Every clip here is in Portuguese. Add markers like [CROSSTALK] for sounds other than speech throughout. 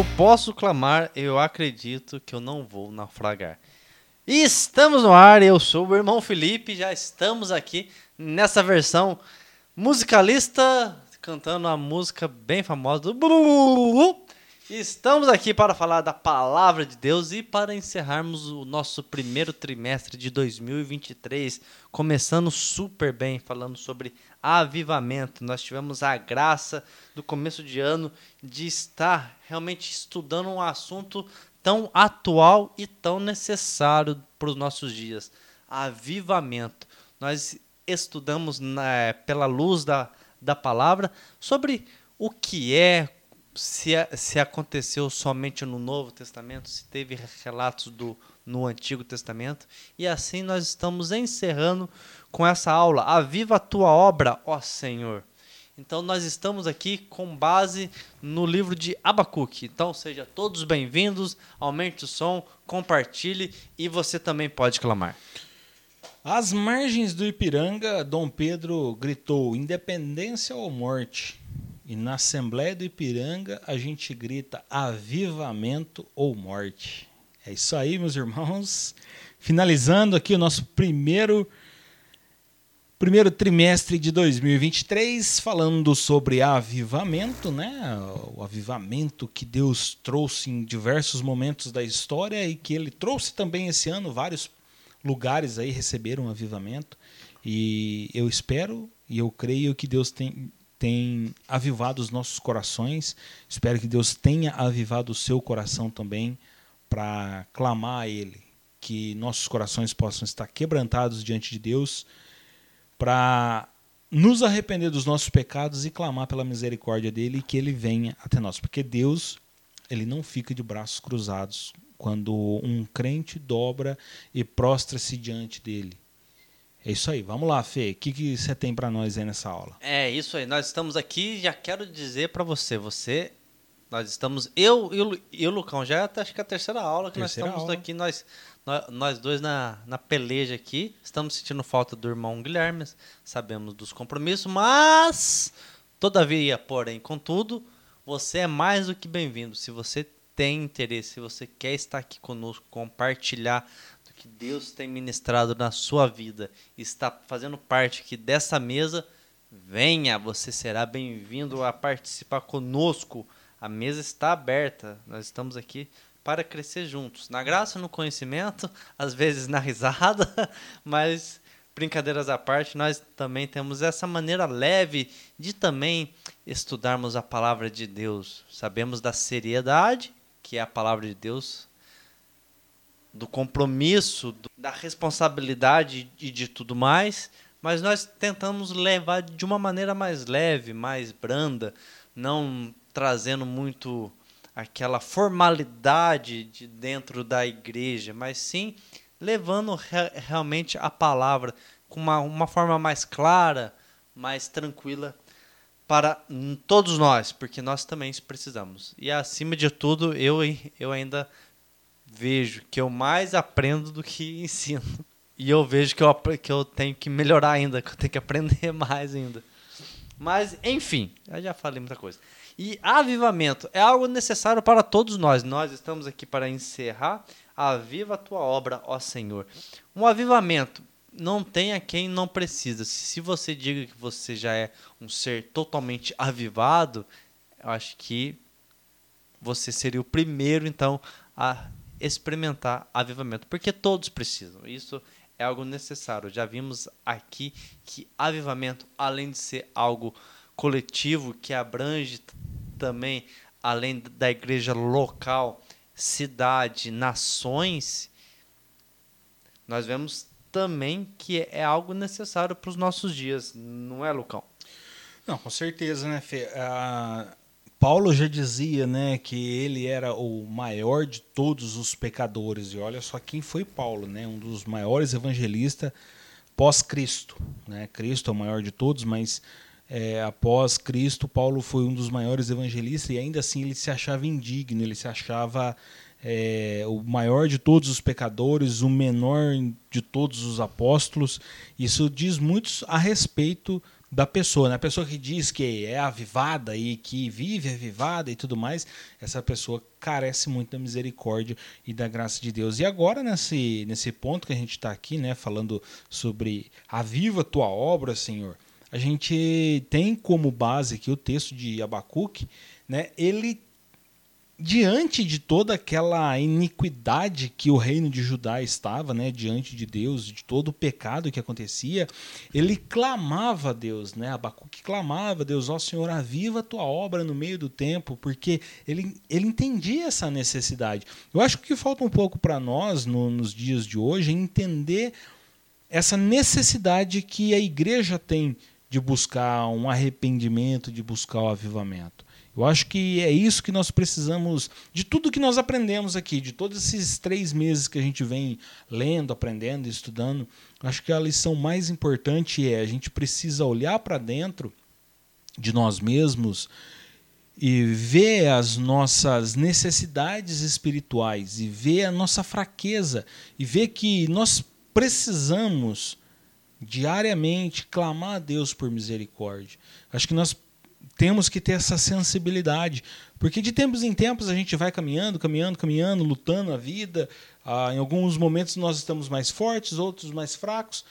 Eu posso clamar, eu acredito que eu não vou naufragar. Estamos no ar, eu sou o irmão Felipe, já estamos aqui nessa versão musicalista, cantando a música bem famosa do Estamos aqui para falar da palavra de Deus e para encerrarmos o nosso primeiro trimestre de 2023, começando super bem, falando sobre avivamento. Nós tivemos a graça do começo de ano de estar realmente estudando um assunto tão atual e tão necessário para os nossos dias: avivamento. Nós estudamos na, pela luz da, da palavra sobre o que é, se, se aconteceu somente no Novo Testamento, se teve relatos do, no Antigo Testamento. E assim nós estamos encerrando com essa aula. Aviva a tua obra, ó Senhor. Então nós estamos aqui com base no livro de Abacuque. Então seja todos bem-vindos, aumente o som, compartilhe e você também pode clamar. Às margens do Ipiranga, Dom Pedro gritou: independência ou morte? E na Assembleia do Ipiranga a gente grita avivamento ou morte. É isso aí, meus irmãos. Finalizando aqui o nosso primeiro primeiro trimestre de 2023, falando sobre avivamento, né? O avivamento que Deus trouxe em diversos momentos da história e que ele trouxe também esse ano vários lugares aí receberam avivamento. E eu espero e eu creio que Deus tem tem avivado os nossos corações. Espero que Deus tenha avivado o seu coração também para clamar a Ele, que nossos corações possam estar quebrantados diante de Deus, para nos arrepender dos nossos pecados e clamar pela misericórdia dele e que ele venha até nós, porque Deus ele não fica de braços cruzados quando um crente dobra e prostra-se diante dele. É isso aí. Vamos lá, Fê. O que, você tem para nós aí nessa aula? É isso aí. Nós estamos aqui já quero dizer para você, você nós estamos eu e o Lucão já é, acho que é a terceira aula que terceira nós estamos aula. aqui nós, nós nós dois na, na peleja aqui. Estamos sentindo falta do irmão Guilherme, sabemos dos compromissos, mas todavia, porém, contudo, você é mais do que bem-vindo. Se você tem interesse, se você quer estar aqui conosco, compartilhar que Deus tem ministrado na sua vida, está fazendo parte aqui dessa mesa, venha, você será bem-vindo a participar conosco. A mesa está aberta, nós estamos aqui para crescer juntos, na graça, no conhecimento, às vezes na risada, [LAUGHS] mas brincadeiras à parte, nós também temos essa maneira leve de também estudarmos a palavra de Deus. Sabemos da seriedade que é a palavra de Deus, do compromisso, do, da responsabilidade e de tudo mais, mas nós tentamos levar de uma maneira mais leve, mais branda, não trazendo muito aquela formalidade de dentro da igreja, mas sim levando re realmente a palavra com uma, uma forma mais clara, mais tranquila para todos nós, porque nós também precisamos. E acima de tudo, eu, eu ainda vejo que eu mais aprendo do que ensino. E eu vejo que eu, que eu tenho que melhorar ainda, que eu tenho que aprender [LAUGHS] mais ainda. Mas, enfim, eu já falei muita coisa. E avivamento é algo necessário para todos nós. Nós estamos aqui para encerrar. Aviva a tua obra, ó Senhor. Um avivamento não tem a quem não precisa. Se você diga que você já é um ser totalmente avivado, eu acho que você seria o primeiro, então, a experimentar avivamento, porque todos precisam. Isso é algo necessário. Já vimos aqui que avivamento, além de ser algo coletivo que abrange também além da igreja local, cidade, nações, nós vemos também que é algo necessário para os nossos dias, não é, Lucão? Não, com certeza, né, Fê? Ah, Paulo já dizia, né, que ele era o maior de todos os pecadores. E olha só quem foi Paulo, né, um dos maiores evangelistas pós-Cristo. Né? Cristo é o maior de todos, mas é, após Cristo, Paulo foi um dos maiores evangelistas e ainda assim ele se achava indigno, ele se achava é, o maior de todos os pecadores, o menor de todos os apóstolos. Isso diz muito a respeito da pessoa. Né? A pessoa que diz que é avivada e que vive avivada e tudo mais, essa pessoa carece muito da misericórdia e da graça de Deus. E agora, nesse, nesse ponto que a gente está aqui, né, falando sobre aviva tua obra, Senhor, a gente tem como base aqui o texto de Abacuque, né, ele diante de toda aquela iniquidade que o reino de Judá estava, né, diante de Deus, de todo o pecado que acontecia, ele clamava a Deus, né? Abacuque clamava a Deus, ó Senhor, aviva a tua obra no meio do tempo, porque ele, ele entendia essa necessidade. Eu acho que falta um pouco para nós no, nos dias de hoje entender essa necessidade que a igreja tem de buscar um arrependimento, de buscar o avivamento. Eu acho que é isso que nós precisamos, de tudo que nós aprendemos aqui, de todos esses três meses que a gente vem lendo, aprendendo, estudando. Acho que a lição mais importante é a gente precisa olhar para dentro de nós mesmos e ver as nossas necessidades espirituais e ver a nossa fraqueza e ver que nós precisamos diariamente clamar a Deus por misericórdia. Acho que nós temos que ter essa sensibilidade, porque de tempos em tempos a gente vai caminhando, caminhando, caminhando, lutando a vida. Ah, em alguns momentos nós estamos mais fortes, outros mais fracos.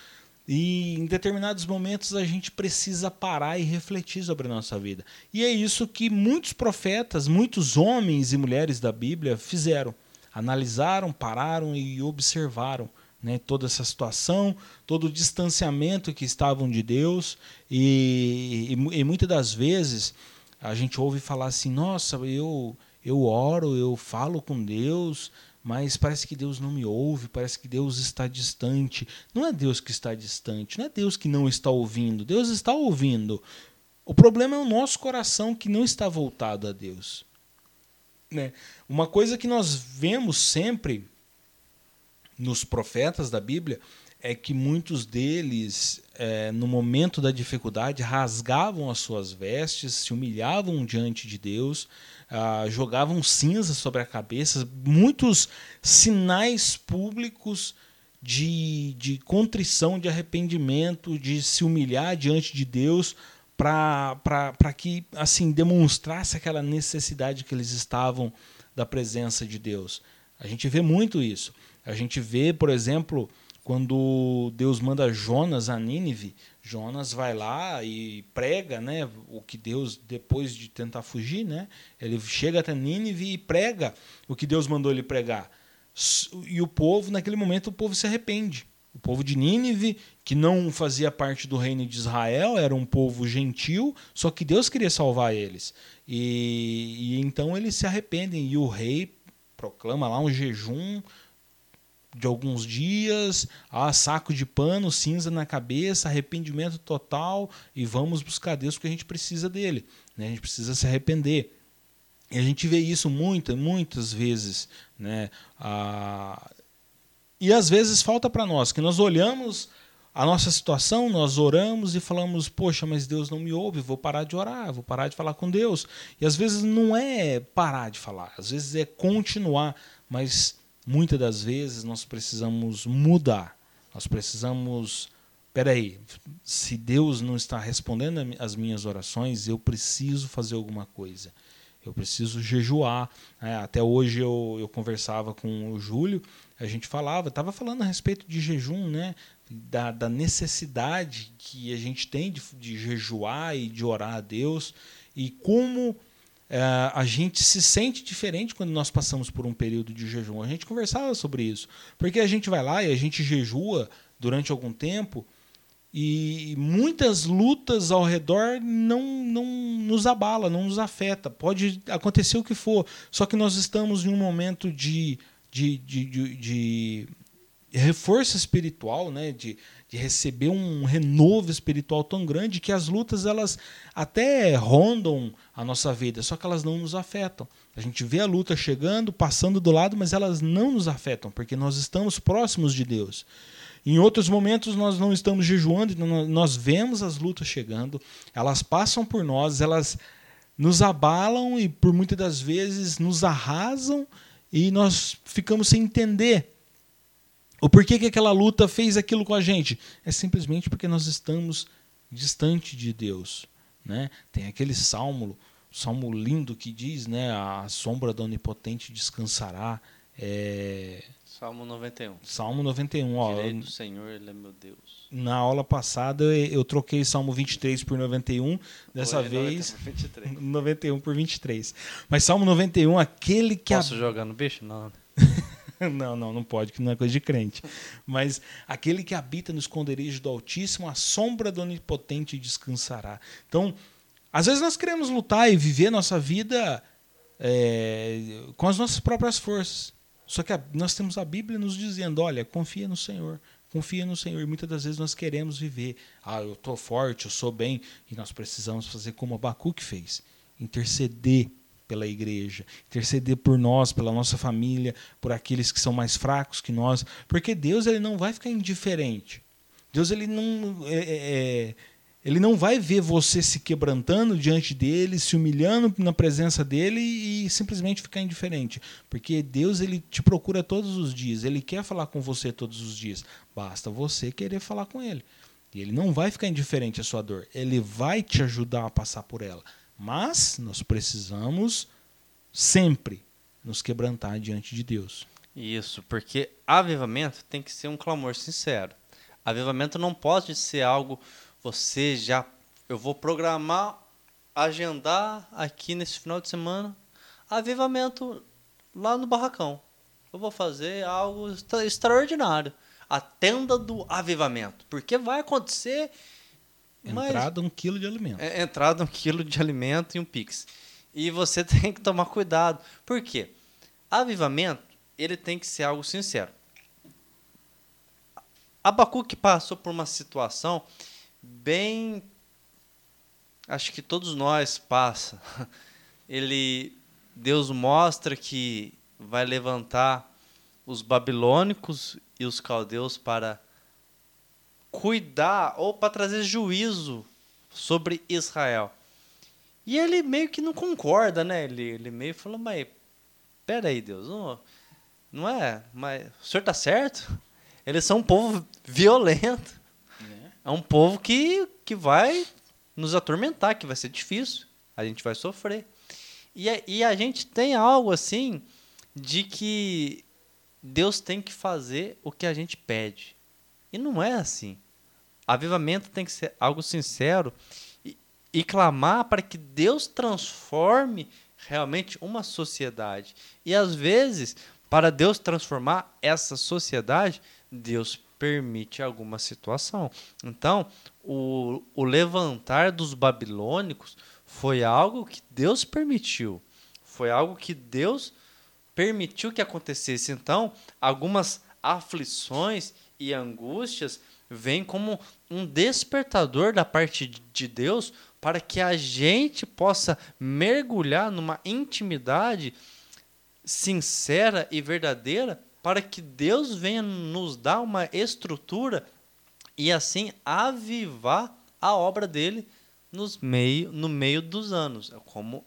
E em determinados momentos a gente precisa parar e refletir sobre a nossa vida. E é isso que muitos profetas, muitos homens e mulheres da Bíblia fizeram. Analisaram, pararam e observaram né, toda essa situação, todo o distanciamento que estavam de Deus e, e, e, muitas das vezes a gente ouve falar assim, nossa, eu eu oro, eu falo com Deus, mas parece que Deus não me ouve, parece que Deus está distante. Não é Deus que está distante, não é Deus que não está ouvindo, Deus está ouvindo. O problema é o nosso coração que não está voltado a Deus. Né? Uma coisa que nós vemos sempre nos profetas da Bíblia é que muitos deles, é, no momento da dificuldade, rasgavam as suas vestes, se humilhavam diante de Deus, ah, jogavam cinza sobre a cabeça, muitos sinais públicos de, de contrição, de arrependimento, de se humilhar diante de Deus para que assim demonstrasse aquela necessidade que eles estavam da presença de Deus. A gente vê muito isso. A gente vê, por exemplo, quando Deus manda Jonas a Nínive, Jonas vai lá e prega, né, o que Deus depois de tentar fugir, né, ele chega até Nínive e prega o que Deus mandou ele pregar. E o povo, naquele momento, o povo se arrepende. O povo de Nínive, que não fazia parte do reino de Israel, era um povo gentil, só que Deus queria salvar eles. E, e então eles se arrependem e o rei proclama lá um jejum de alguns dias, ah, saco de pano, cinza na cabeça, arrependimento total e vamos buscar Deus porque a gente precisa dele, né? a gente precisa se arrepender. E a gente vê isso muitas, muitas vezes. Né? Ah, e às vezes falta para nós, que nós olhamos a nossa situação, nós oramos e falamos, poxa, mas Deus não me ouve, vou parar de orar, vou parar de falar com Deus. E às vezes não é parar de falar, às vezes é continuar, mas muitas das vezes nós precisamos mudar. Nós precisamos. Peraí, se Deus não está respondendo às minhas orações, eu preciso fazer alguma coisa. Eu preciso jejuar. É, até hoje eu, eu conversava com o Júlio, a gente falava, estava falando a respeito de jejum, né? Da, da necessidade que a gente tem de, de jejuar e de orar a Deus e como é, a gente se sente diferente quando nós passamos por um período de jejum. A gente conversava sobre isso. Porque a gente vai lá e a gente jejua durante algum tempo e muitas lutas ao redor não, não nos abala, não nos afeta. Pode acontecer o que for. Só que nós estamos em um momento de, de, de, de, de reforço espiritual, né? de, de receber um renovo espiritual tão grande que as lutas elas até rondam a nossa vida, só que elas não nos afetam. A gente vê a luta chegando, passando do lado, mas elas não nos afetam, porque nós estamos próximos de Deus. Em outros momentos nós não estamos jejuando, nós vemos as lutas chegando, elas passam por nós, elas nos abalam e por muitas das vezes nos arrasam e nós ficamos sem entender o porquê que aquela luta fez aquilo com a gente? É simplesmente porque nós estamos distante de Deus. Né? Tem aquele salmo, salmo lindo que diz, né, a sombra da onipotente descansará. É... Salmo 91. Salmo 91, ó. Direi do Senhor, ele é meu Deus. Na aula passada eu, eu troquei Salmo 23 por 91, dessa Oi, vez 93. 91 por 23. [LAUGHS] Mas Salmo 91, aquele que Posso a... jogar no bicho? Não. [LAUGHS] [LAUGHS] não, não, não pode, que não é coisa de crente. Mas aquele que habita no esconderijo do Altíssimo, a sombra do Onipotente descansará. Então, às vezes nós queremos lutar e viver nossa vida é, com as nossas próprias forças. Só que a, nós temos a Bíblia nos dizendo: olha, confia no Senhor, confia no Senhor. E muitas das vezes nós queremos viver. Ah, eu estou forte, eu sou bem. E nós precisamos fazer como Abacuque fez: interceder pela igreja, interceder por nós, pela nossa família, por aqueles que são mais fracos que nós, porque Deus ele não vai ficar indiferente. Deus ele não é, é, é ele não vai ver você se quebrantando diante dele, se humilhando na presença dele e simplesmente ficar indiferente, porque Deus ele te procura todos os dias, ele quer falar com você todos os dias. Basta você querer falar com ele. E ele não vai ficar indiferente à sua dor, ele vai te ajudar a passar por ela. Mas nós precisamos sempre nos quebrantar diante de Deus. Isso, porque avivamento tem que ser um clamor sincero. Avivamento não pode ser algo você já. Eu vou programar, agendar aqui nesse final de semana avivamento lá no barracão. Eu vou fazer algo extra, extraordinário. A tenda do avivamento. Porque vai acontecer. Entrada mas... um quilo de alimento. É, entrada um quilo de alimento e um pix. E você [LAUGHS] tem que tomar cuidado. Por quê? Avivamento, ele tem que ser algo sincero. Abacuque passou por uma situação bem acho que todos nós passa. [LAUGHS] Ele Deus mostra que vai levantar os babilônicos e os caldeus para cuidar ou para trazer juízo sobre Israel. E ele meio que não concorda, né? Ele, ele meio falou, mas peraí, Deus, não, não é? Mas o senhor tá certo? Eles são um povo violento. É um povo que, que vai nos atormentar, que vai ser difícil. A gente vai sofrer. E a, e a gente tem algo assim de que Deus tem que fazer o que a gente pede. E não é assim. Avivamento tem que ser algo sincero e, e clamar para que Deus transforme realmente uma sociedade. E às vezes, para Deus transformar essa sociedade, Deus permite alguma situação. Então, o, o levantar dos babilônicos foi algo que Deus permitiu. Foi algo que Deus permitiu que acontecesse. Então, algumas aflições e angústias vêm como um despertador da parte de Deus para que a gente possa mergulhar numa intimidade sincera e verdadeira para que Deus venha nos dar uma estrutura e assim avivar a obra dele nos meio, no meio dos anos. É como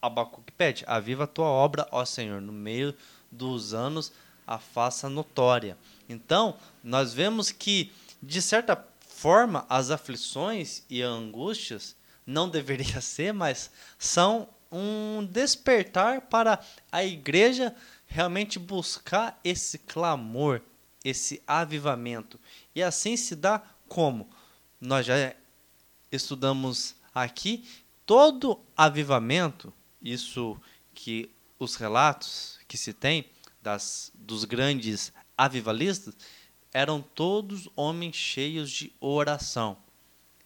Abacuque pede, aviva a tua obra, ó Senhor, no meio dos anos a faça notória. Então, nós vemos que, de certa forma, as aflições e angústias não deveria [LAUGHS] ser, mas são um despertar para a igreja realmente buscar esse clamor, esse avivamento. E assim se dá como? Nós já estudamos aqui, todo avivamento, isso que os relatos que se tem das, dos grandes avivalistas, eram todos homens cheios de oração.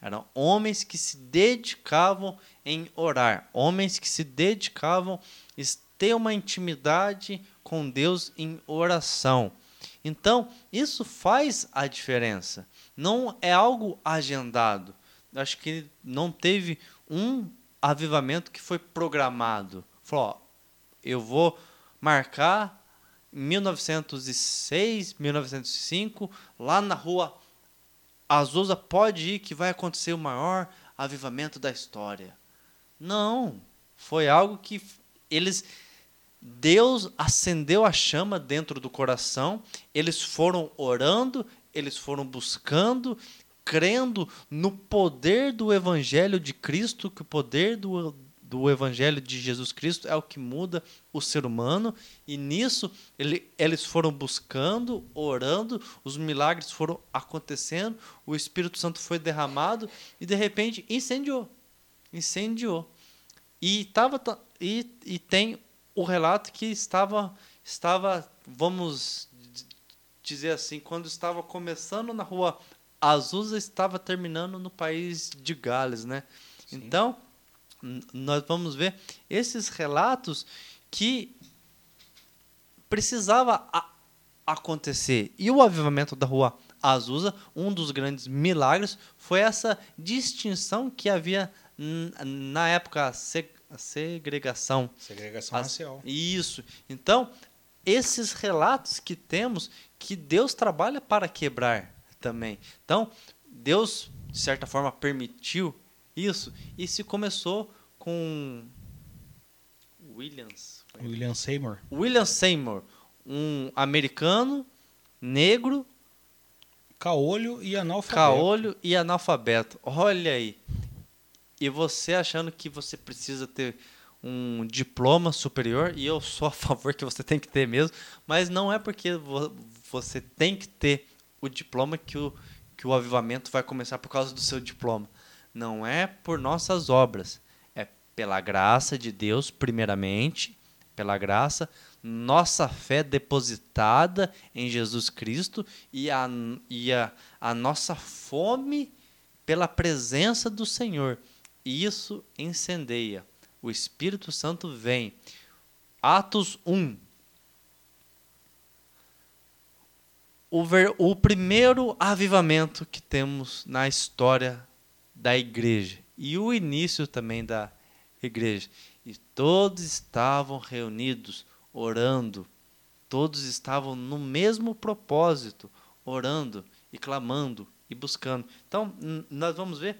Eram homens que se dedicavam em orar, homens que se dedicavam a ter uma intimidade com Deus em oração. Então, isso faz a diferença. Não é algo agendado. Acho que não teve um avivamento que foi programado. Falou, ó, eu vou marcar 1906, 1905, lá na rua Azusa, pode ir que vai acontecer o maior avivamento da história. Não, foi algo que eles Deus acendeu a chama dentro do coração, eles foram orando, eles foram buscando, crendo no poder do Evangelho de Cristo, que o poder do, do Evangelho de Jesus Cristo é o que muda o ser humano, e nisso ele, eles foram buscando, orando, os milagres foram acontecendo, o Espírito Santo foi derramado e de repente incendiou. Incendiou. E, tava, e, e tem o relato que estava, estava, vamos dizer assim, quando estava começando na rua Azusa, estava terminando no país de Gales, né? Sim. Então, nós vamos ver esses relatos que precisava acontecer. E o avivamento da rua Azusa, um dos grandes milagres, foi essa distinção que havia na época a segregação. Segregação racial. Isso. Então, esses relatos que temos que Deus trabalha para quebrar também. Então, Deus, de certa forma, permitiu isso e se começou com Williams. William Seymour. William Seymour, um americano negro caolho e analfabeto. Caolho e analfabeto. Olha aí. E você achando que você precisa ter um diploma superior, e eu sou a favor que você tem que ter mesmo, mas não é porque você tem que ter o diploma que o, que o avivamento vai começar por causa do seu diploma. Não é por nossas obras, é pela graça de Deus, primeiramente, pela graça, nossa fé depositada em Jesus Cristo e a, e a, a nossa fome pela presença do Senhor. Isso incendeia. O Espírito Santo vem. Atos 1. O, ver, o primeiro avivamento que temos na história da igreja e o início também da igreja. E todos estavam reunidos, orando. Todos estavam no mesmo propósito, orando e clamando e buscando. Então, nós vamos ver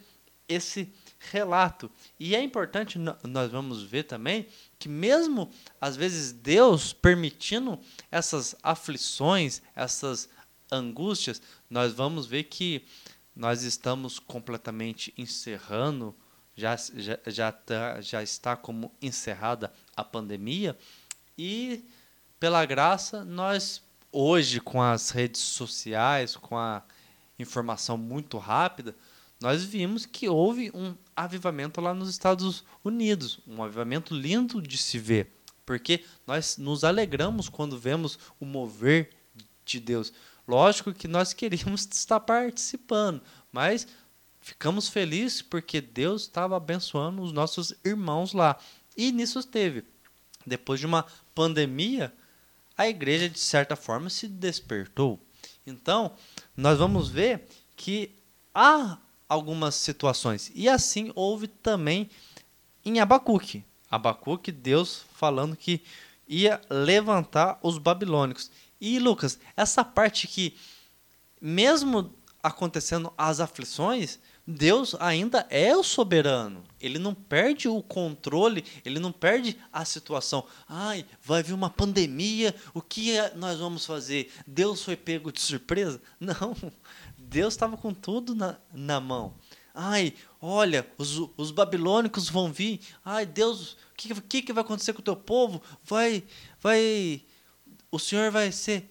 esse relato. E é importante nós vamos ver também que mesmo às vezes Deus permitindo essas aflições, essas angústias, nós vamos ver que nós estamos completamente encerrando, já, já, já, tá, já está como encerrada a pandemia, e pela graça, nós hoje, com as redes sociais, com a informação muito rápida, nós vimos que houve um avivamento lá nos Estados Unidos, um avivamento lindo de se ver, porque nós nos alegramos quando vemos o mover de Deus. Lógico que nós queríamos [LAUGHS] estar participando, mas ficamos felizes porque Deus estava abençoando os nossos irmãos lá. E nisso teve. Depois de uma pandemia, a igreja, de certa forma, se despertou. Então, nós vamos ver que há algumas situações. E assim houve também em Abacuque. Abacuque, Deus falando que ia levantar os babilônicos. E Lucas, essa parte que, mesmo acontecendo as aflições, Deus ainda é o soberano. Ele não perde o controle, ele não perde a situação. Ai, vai vir uma pandemia, o que nós vamos fazer? Deus foi pego de surpresa? [LAUGHS] Não. Deus estava com tudo na, na mão. Ai, olha, os, os babilônicos vão vir. Ai, Deus, o que, que, que vai acontecer com o teu povo? Vai, vai, o Senhor vai ser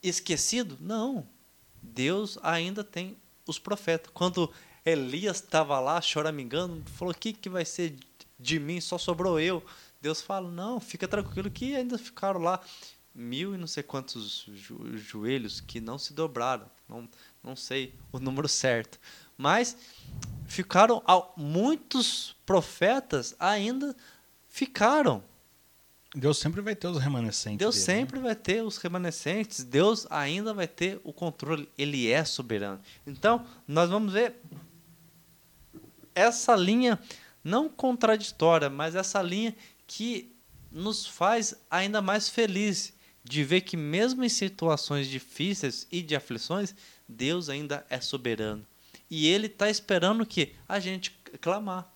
esquecido? Não. Deus ainda tem os profetas. Quando Elias estava lá choramingando, falou: O que, que vai ser de mim? Só sobrou eu. Deus fala: Não, fica tranquilo que ainda ficaram lá mil e não sei quantos joelhos que não se dobraram. Não, não sei o número certo. Mas ficaram muitos profetas ainda ficaram. Deus sempre vai ter os remanescentes. Deus dele, né? sempre né? vai ter os remanescentes. Deus ainda vai ter o controle. Ele é soberano. Então, nós vamos ver essa linha não contraditória, mas essa linha que nos faz ainda mais felizes de ver que mesmo em situações difíceis e de aflições, Deus ainda é soberano. E ele está esperando que a gente clamar.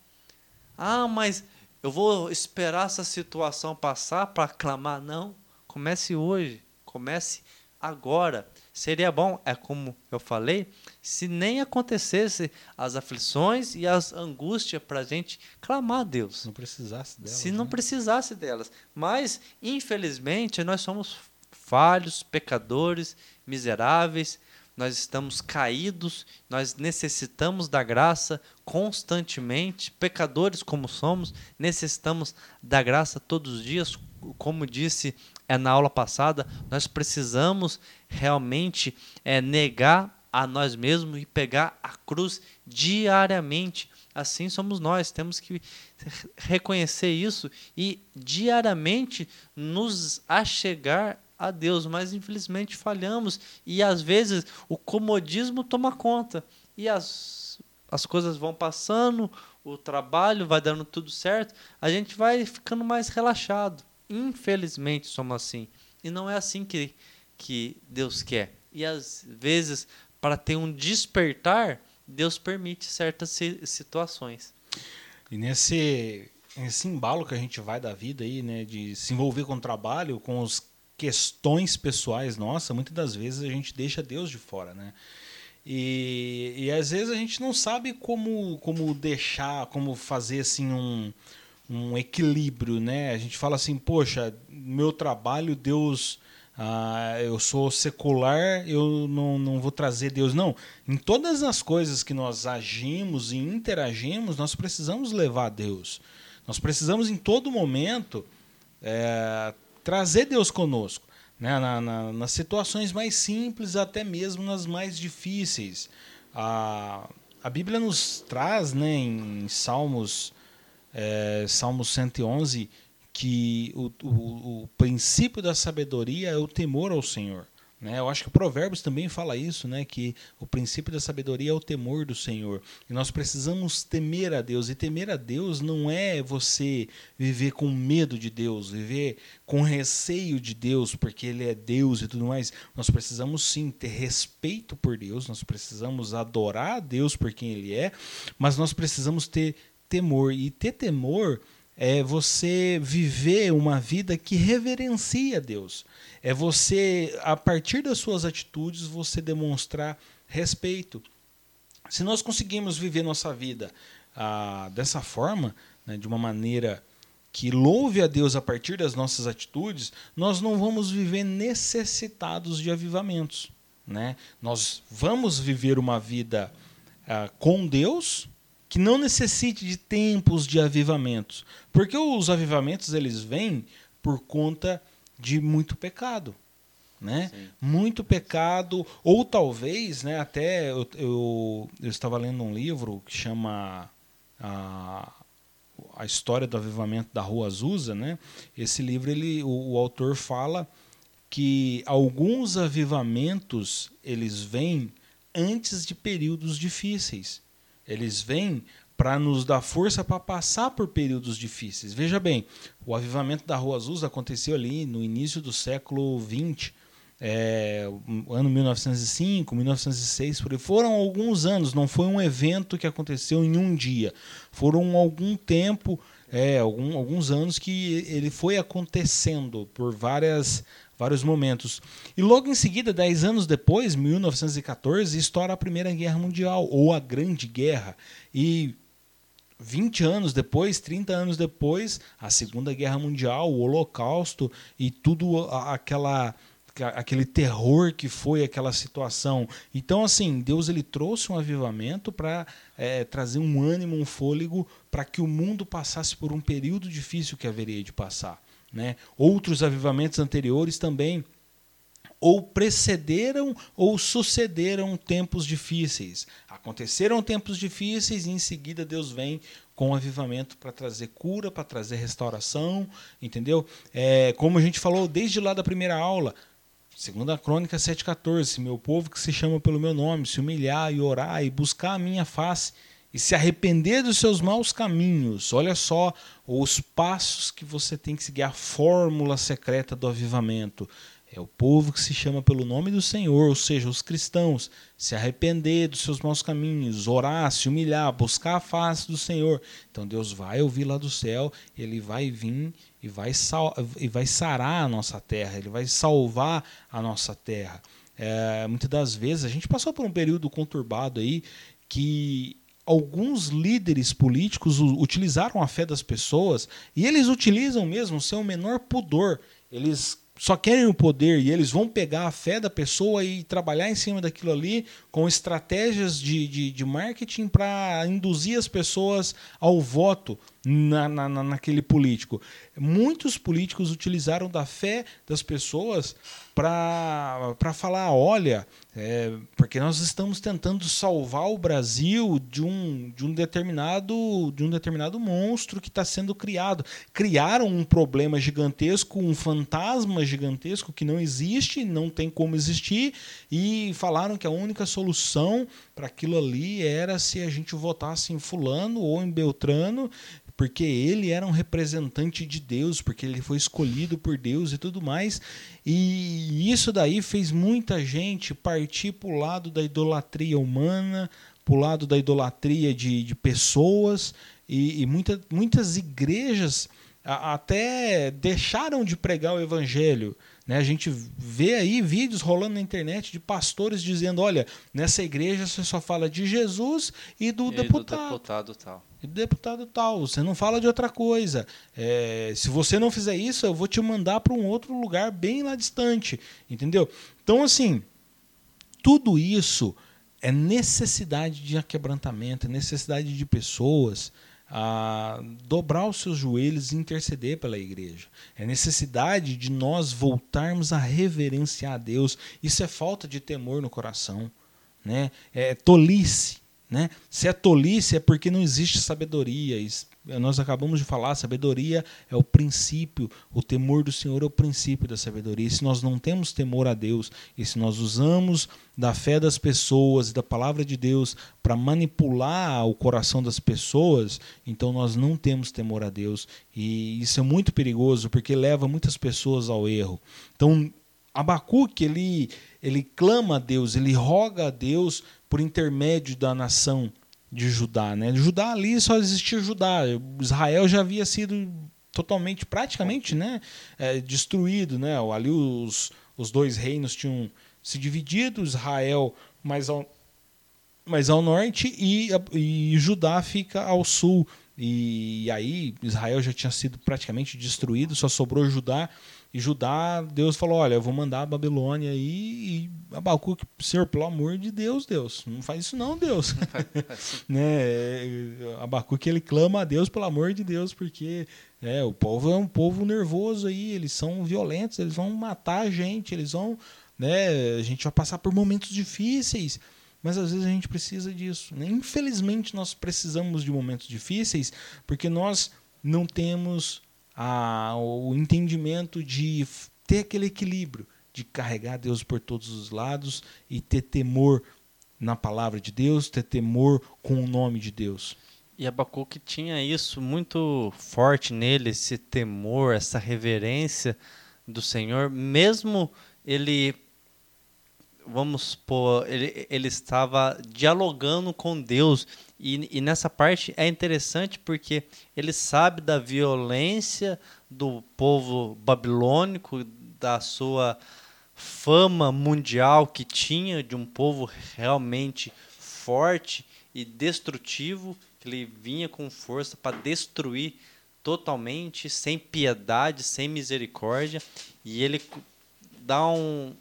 Ah, mas eu vou esperar essa situação passar para clamar? Não. Comece hoje. Comece agora. Seria bom, é como eu falei, se nem acontecesse as aflições e as angústias para a gente clamar a Deus. Não precisasse delas. Se não né? precisasse delas. Mas, infelizmente, nós somos falhos, pecadores, miseráveis, nós estamos caídos, nós necessitamos da graça constantemente, pecadores como somos, necessitamos da graça todos os dias, como disse é, na aula passada, nós precisamos realmente é, negar a nós mesmos e pegar a cruz diariamente. Assim somos nós, temos que reconhecer isso e diariamente nos achegar a Deus, mas infelizmente falhamos e às vezes o comodismo toma conta e as, as coisas vão passando, o trabalho vai dando tudo certo, a gente vai ficando mais relaxado. Infelizmente somos assim. E não é assim que, que Deus quer. E às vezes, para ter um despertar, Deus permite certas situações. E nesse, embalo que a gente vai da vida aí, né, de se envolver com o trabalho, com as questões pessoais nossa, muitas das vezes a gente deixa Deus de fora, né? E, e às vezes a gente não sabe como, como deixar, como fazer assim um, um equilíbrio, né? A gente fala assim, poxa, meu trabalho, Deus, ah, eu sou secular, eu não, não vou trazer Deus. Não, em todas as coisas que nós agimos e interagimos, nós precisamos levar Deus. Nós precisamos em todo momento é, trazer Deus conosco. Né? Na, na, nas situações mais simples, até mesmo nas mais difíceis. A, a Bíblia nos traz né, em Salmos é, Salmo 111, que o, o, o princípio da sabedoria é o temor ao Senhor. Né? Eu acho que o Provérbios também fala isso, né? que o princípio da sabedoria é o temor do Senhor. E nós precisamos temer a Deus. E temer a Deus não é você viver com medo de Deus, viver com receio de Deus, porque Ele é Deus e tudo mais. Nós precisamos sim ter respeito por Deus, nós precisamos adorar a Deus por quem Ele é, mas nós precisamos ter temor. E ter temor é você viver uma vida que reverencia Deus. É você, a partir das suas atitudes, você demonstrar respeito. Se nós conseguimos viver nossa vida ah, dessa forma, né, de uma maneira que louve a Deus a partir das nossas atitudes, nós não vamos viver necessitados de avivamentos. Né? Nós vamos viver uma vida ah, com Deus, que não necessite de tempos de avivamentos, porque os avivamentos eles vêm por conta de muito pecado, né? Muito pecado ou talvez, né? Até eu, eu, eu estava lendo um livro que chama a, a história do avivamento da Rua Azusa, né? Esse livro ele o, o autor fala que alguns avivamentos eles vêm antes de períodos difíceis. Eles vêm para nos dar força para passar por períodos difíceis. Veja bem, o avivamento da Rua Azul aconteceu ali no início do século XX, é, ano 1905, 1906, por aí. foram alguns anos, não foi um evento que aconteceu em um dia, foram algum tempo, é, algum, alguns anos que ele foi acontecendo por várias vários momentos. E logo em seguida, dez anos depois, 1914, estoura a Primeira Guerra Mundial, ou a Grande Guerra. E 20 anos depois, 30 anos depois, a Segunda Guerra Mundial, o Holocausto e tudo aquela aquele terror que foi aquela situação. Então, assim, Deus ele trouxe um avivamento para é, trazer um ânimo, um fôlego para que o mundo passasse por um período difícil que haveria de passar. Né? Outros avivamentos anteriores também ou precederam ou sucederam tempos difíceis. Aconteceram tempos difíceis e em seguida Deus vem com avivamento para trazer cura, para trazer restauração, entendeu? É, como a gente falou desde lá da primeira aula, segunda Crônica 7,14, meu povo que se chama pelo meu nome, se humilhar e orar e buscar a minha face e se arrepender dos seus maus caminhos. Olha só os passos que você tem que seguir, a fórmula secreta do avivamento. É o povo que se chama pelo nome do Senhor, ou seja, os cristãos, se arrepender dos seus maus caminhos, orar, se humilhar, buscar a face do Senhor. Então Deus vai ouvir lá do céu, ele vai vir e vai, e vai sarar a nossa terra, ele vai salvar a nossa terra. É, muitas das vezes a gente passou por um período conturbado aí que alguns líderes políticos utilizaram a fé das pessoas e eles utilizam mesmo sem o menor pudor. Eles só querem o poder e eles vão pegar a fé da pessoa e trabalhar em cima daquilo ali com estratégias de, de, de marketing para induzir as pessoas ao voto na, na, naquele político. Muitos políticos utilizaram da fé das pessoas para falar: olha, é, porque nós estamos tentando salvar o Brasil de um, de um, determinado, de um determinado monstro que está sendo criado. Criaram um problema gigantesco, um fantasma gigantesco que não existe, não tem como existir, e falaram que a única solução para aquilo ali era se a gente votasse em Fulano ou em Beltrano porque ele era um representante de Deus, porque ele foi escolhido por Deus e tudo mais. E isso daí fez muita gente partir para o lado da idolatria humana, para o lado da idolatria de, de pessoas, e, e muita, muitas igrejas até deixaram de pregar o evangelho. Né? A gente vê aí vídeos rolando na internet de pastores dizendo: olha, nessa igreja você só fala de Jesus e do e deputado. Do deputado tal. E do deputado tal. Você não fala de outra coisa. É, se você não fizer isso, eu vou te mandar para um outro lugar bem lá distante. Entendeu? Então, assim, tudo isso é necessidade de quebrantamento, é necessidade de pessoas a dobrar os seus joelhos e interceder pela igreja. É necessidade de nós voltarmos a reverenciar a Deus. Isso é falta de temor no coração. Né? É tolice. Né? Se é tolice é porque não existe sabedoria. Nós acabamos de falar, sabedoria é o princípio, o temor do Senhor é o princípio da sabedoria. E se nós não temos temor a Deus, e se nós usamos da fé das pessoas e da palavra de Deus para manipular o coração das pessoas, então nós não temos temor a Deus. E isso é muito perigoso porque leva muitas pessoas ao erro. Então, Abacuque, ele, ele clama a Deus, ele roga a Deus por intermédio da nação de Judá. Né? Judá ali só existia Judá. Israel já havia sido totalmente, praticamente, né, é, destruído. Né? Ali os, os dois reinos tinham se dividido, Israel mais ao, mais ao norte e, e Judá fica ao sul. E, e aí Israel já tinha sido praticamente destruído, só sobrou Judá. E Judá, Deus falou: Olha, eu vou mandar a Babilônia aí. E Abacuque, Senhor, pelo amor de Deus, Deus, não faz isso não, Deus. [LAUGHS] né? Abacuque ele clama a Deus pelo amor de Deus, porque é, o povo é um povo nervoso aí, eles são violentos, eles vão matar a gente, eles vão. Né, a gente vai passar por momentos difíceis. Mas às vezes a gente precisa disso. Né? Infelizmente, nós precisamos de momentos difíceis porque nós não temos a, o entendimento de ter aquele equilíbrio, de carregar Deus por todos os lados e ter temor na palavra de Deus, ter temor com o nome de Deus. E Abacuque tinha isso muito forte nele, esse temor, essa reverência do Senhor, mesmo ele vamos supor, ele, ele estava dialogando com Deus. E, e nessa parte é interessante porque ele sabe da violência do povo babilônico, da sua fama mundial que tinha de um povo realmente forte e destrutivo, que ele vinha com força para destruir totalmente, sem piedade, sem misericórdia, e ele dá um,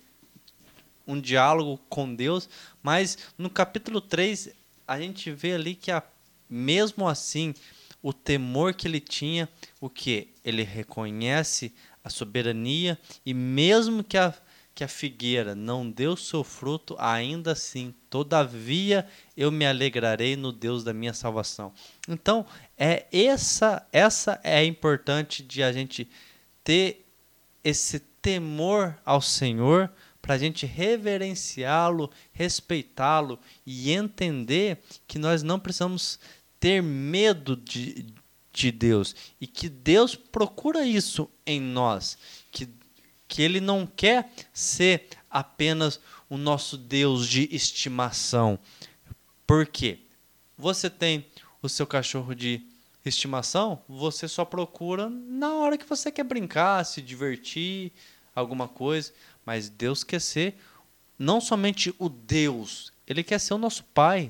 um diálogo com Deus, mas no capítulo 3 a gente vê ali que a, mesmo assim o temor que ele tinha, o que ele reconhece a soberania e mesmo que a que a figueira não deu seu fruto, ainda assim, todavia eu me alegrarei no Deus da minha salvação. Então, é essa essa é importante de a gente ter esse temor ao Senhor, para a gente reverenciá-lo, respeitá-lo e entender que nós não precisamos ter medo de, de Deus e que Deus procura isso em nós, que, que Ele não quer ser apenas o nosso Deus de estimação. Por quê? Você tem o seu cachorro de estimação, você só procura na hora que você quer brincar, se divertir, alguma coisa mas Deus quer ser não somente o Deus, ele quer ser o nosso Pai.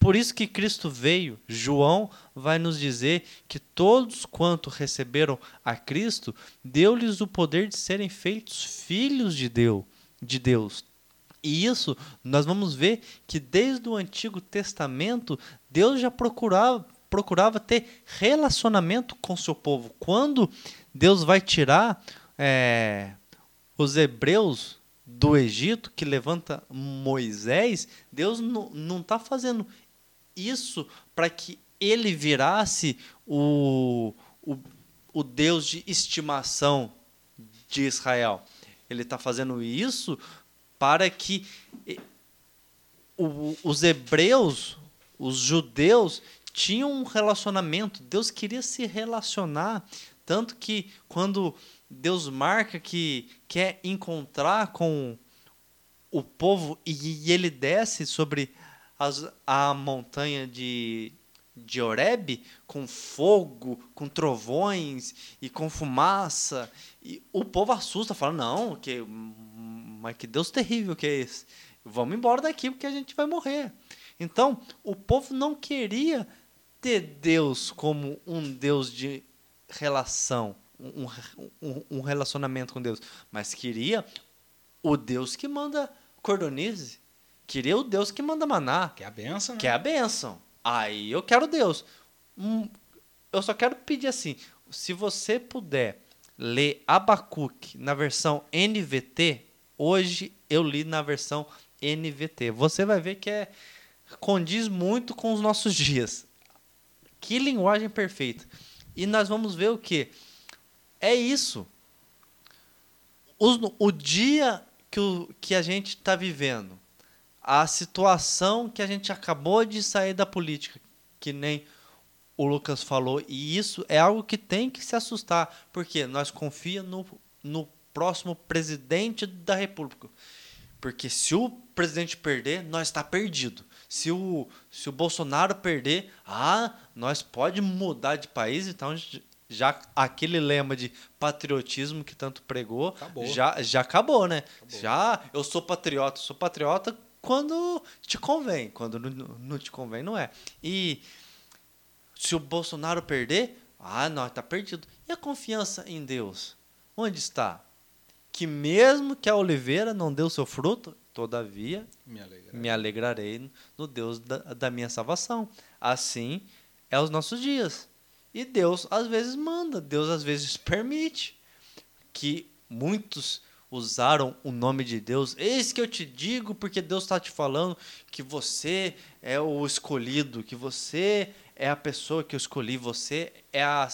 Por isso que Cristo veio. João vai nos dizer que todos quanto receberam a Cristo, deu-lhes o poder de serem feitos filhos de Deus, de Deus. E isso nós vamos ver que desde o Antigo Testamento Deus já procurava, procurava ter relacionamento com seu povo. Quando Deus vai tirar é, os hebreus do Egito, que levanta Moisés, Deus não está fazendo isso para que ele virasse o, o, o Deus de estimação de Israel. Ele está fazendo isso para que os hebreus, os judeus, tinham um relacionamento. Deus queria se relacionar. Tanto que quando Deus marca que quer encontrar com o povo e ele desce sobre as, a montanha de, de Oreb com fogo, com trovões e com fumaça. E o povo assusta, fala: Não, que, mas que Deus terrível que é esse? Vamos embora daqui porque a gente vai morrer. Então, o povo não queria ter Deus como um Deus de relação, um, um, um relacionamento com Deus, mas queria o Deus que manda cordonize, queria o Deus que manda maná. Que é a benção. Né? Que é a benção. Aí eu quero Deus. Hum, eu só quero pedir assim: se você puder ler Abacuque na versão NVT, hoje eu li na versão NVT. Você vai ver que é condiz muito com os nossos dias. Que linguagem perfeita. E nós vamos ver o que? É isso. O, dia que, o, que a gente está vivendo, a situação que a gente acabou de sair da política, que nem o Lucas falou, e isso é algo que tem que se assustar, porque nós confiamos no, no próximo presidente da República. Porque se o presidente perder, nós está perdido. Se o, se o Bolsonaro perder, ah, nós pode mudar de país, então já aquele lema de patriotismo que tanto pregou, acabou. já já acabou, né? Acabou. Já eu sou patriota, sou patriota quando te convém, quando não, não te convém não é. E se o Bolsonaro perder, ah, nós tá perdido. E a confiança em Deus? Onde está? Que mesmo que a oliveira não deu seu fruto, todavia me alegrarei, me alegrarei no Deus da, da minha salvação. Assim é os nossos dias. E Deus às vezes manda, Deus às vezes [LAUGHS] permite que muitos usaram o nome de Deus. Eis que eu te digo, porque Deus está te falando que você é o escolhido, que você é a pessoa que eu escolhi, você é a,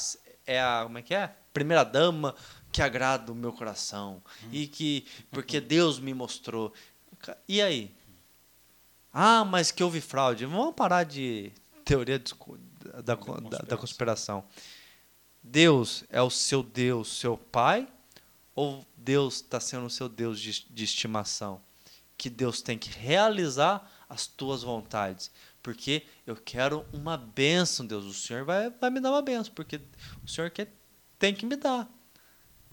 é a como é que é? Primeira dama que agrada o meu coração. Hum. E que, porque Deus me mostrou. E aí? Ah, mas que houve fraude. Vamos parar de teoria de, da, da, da conspiração. Deus é o seu Deus, seu pai? Ou Deus está sendo o seu Deus de, de estimação? Que Deus tem que realizar as tuas vontades. Porque eu quero uma bênção, Deus. O Senhor vai, vai me dar uma bênção, porque o Senhor quer, tem que me dar.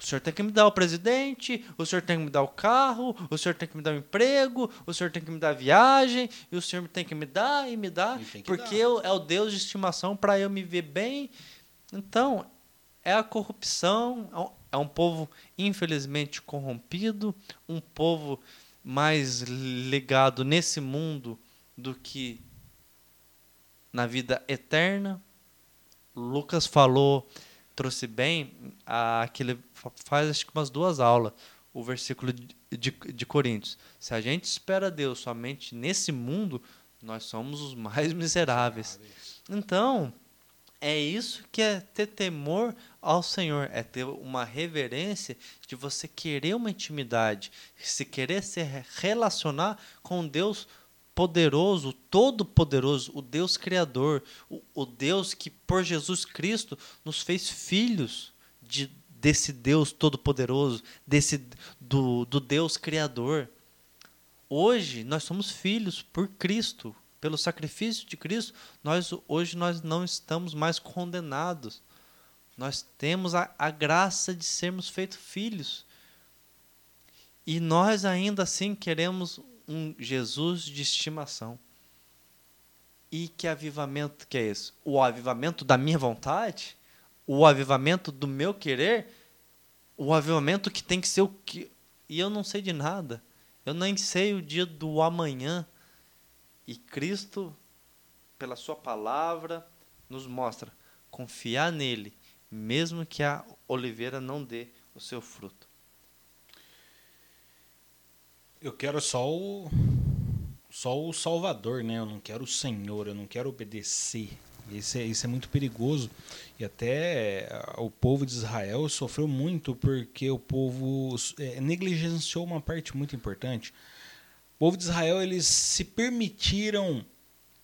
O senhor tem que me dar o presidente, o senhor tem que me dar o carro, o senhor tem que me dar o emprego, o senhor tem que me dar a viagem, e o senhor tem que me dar e me dar, porque dar. Eu, é o Deus de estimação para eu me ver bem. Então, é a corrupção, é um povo infelizmente corrompido, um povo mais ligado nesse mundo do que na vida eterna. Lucas falou trouxe bem aquele faz acho que umas duas aulas o versículo de, de, de Coríntios. Se a gente espera Deus somente nesse mundo, nós somos os [LAUGHS] mais miseráveis. Então, é isso que é ter temor ao Senhor, é ter uma reverência de você querer uma intimidade, se querer se relacionar com Deus poderoso, todo-poderoso, o Deus Criador, o, o, Deus que por Jesus Cristo nos fez filhos de, desse Deus todo-poderoso, desse do, do Deus Criador. Hoje nós somos filhos por Cristo, pelo sacrifício de Cristo. Nós hoje nós não estamos mais condenados. Nós temos a, a graça de sermos feitos filhos. E nós ainda assim queremos um Jesus de estimação. E que avivamento que é esse? O avivamento da minha vontade? O avivamento do meu querer? O avivamento que tem que ser o que. E eu não sei de nada. Eu nem sei o dia do amanhã. E Cristo, pela Sua palavra, nos mostra confiar nele, mesmo que a oliveira não dê o seu fruto. Eu quero só o só o Salvador, né? Eu não quero o Senhor, eu não quero obedecer. Isso é, isso é muito perigoso. E até eh, o povo de Israel sofreu muito porque o povo é, negligenciou uma parte muito importante. O povo de Israel eles se permitiram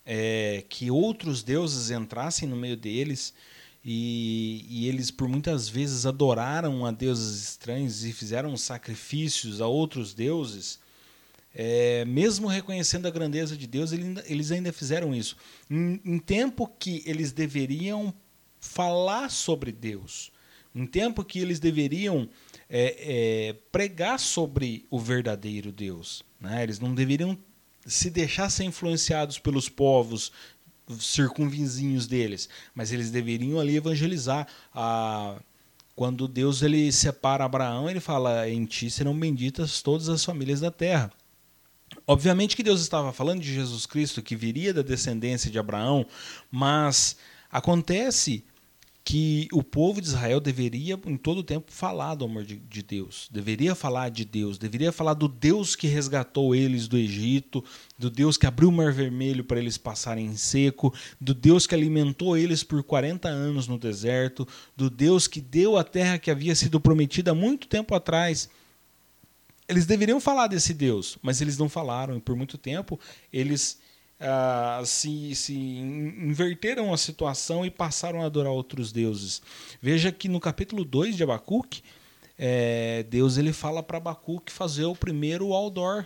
é, que outros deuses entrassem no meio deles e, e, eles por muitas vezes adoraram a deuses estranhos e fizeram sacrifícios a outros deuses é, mesmo reconhecendo a grandeza de Deus, eles ainda fizeram isso. Em, em tempo que eles deveriam falar sobre Deus, em tempo que eles deveriam é, é, pregar sobre o verdadeiro Deus. Né? Eles não deveriam se deixar ser influenciados pelos povos circunvizinhos deles, mas eles deveriam ali evangelizar. A, quando Deus ele separa Abraão, ele fala: Em ti serão benditas todas as famílias da terra. Obviamente que Deus estava falando de Jesus Cristo, que viria da descendência de Abraão, mas acontece que o povo de Israel deveria, em todo o tempo, falar do amor de, de, Deus, deveria falar de Deus, deveria falar do Deus que resgatou eles do Egito, do Deus que abriu o Mar Vermelho para eles passarem em seco, do Deus que alimentou eles por 40 anos no deserto, do Deus que deu a terra que havia sido prometida há muito tempo atrás eles deveriam falar desse Deus, mas eles não falaram, e por muito tempo eles ah, se, se inverteram a situação e passaram a adorar outros deuses. Veja que no capítulo 2 de Abacuque, é, Deus ele fala para Abacuque fazer o primeiro outdoor,